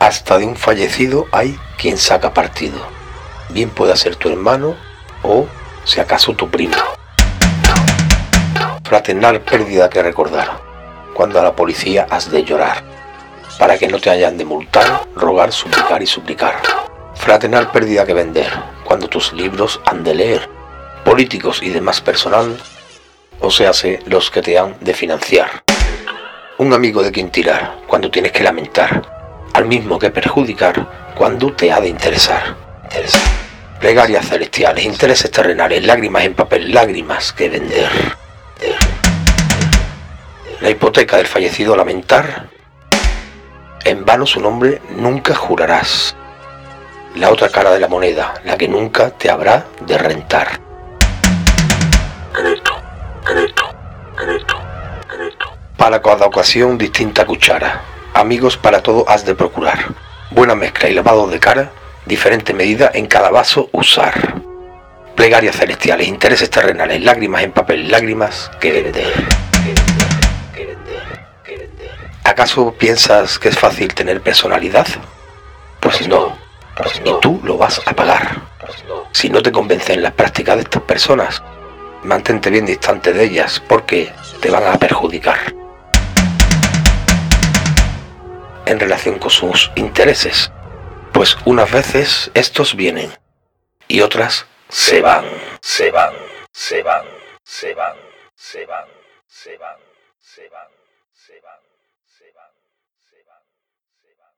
Hasta de un fallecido hay quien saca partido. Bien pueda ser tu hermano o, si acaso, tu primo. Fraternal pérdida que recordar, cuando a la policía has de llorar, para que no te hayan de multar, rogar, suplicar y suplicar. Fraternal pérdida que vender, cuando tus libros han de leer, políticos y demás personal, o sea, los que te han de financiar. Un amigo de quien tirar, cuando tienes que lamentar, al mismo que perjudicar, cuando te ha de interesar. Plegarias celestiales, intereses terrenales, lágrimas en papel, lágrimas que vender. La hipoteca del fallecido lamentar, en vano su nombre nunca jurarás. La otra cara de la moneda, la que nunca te habrá de rentar. Para cada ocasión distinta cuchara. Amigos para todo has de procurar. Buena mezcla y lavado de cara, diferente medida en cada vaso usar. Plegarias celestiales, intereses terrenales, lágrimas en papel, lágrimas que vender. ¿Acaso piensas que es fácil tener personalidad? Pues no, y tú lo vas a pagar. Si no te convencen las prácticas de estas personas, mantente bien distante de ellas porque te van a perjudicar. en relación con sus intereses, pues unas veces estos vienen y otras se van, se van, se van, se van, se van, se van, se van, se van, se van, se van, se van.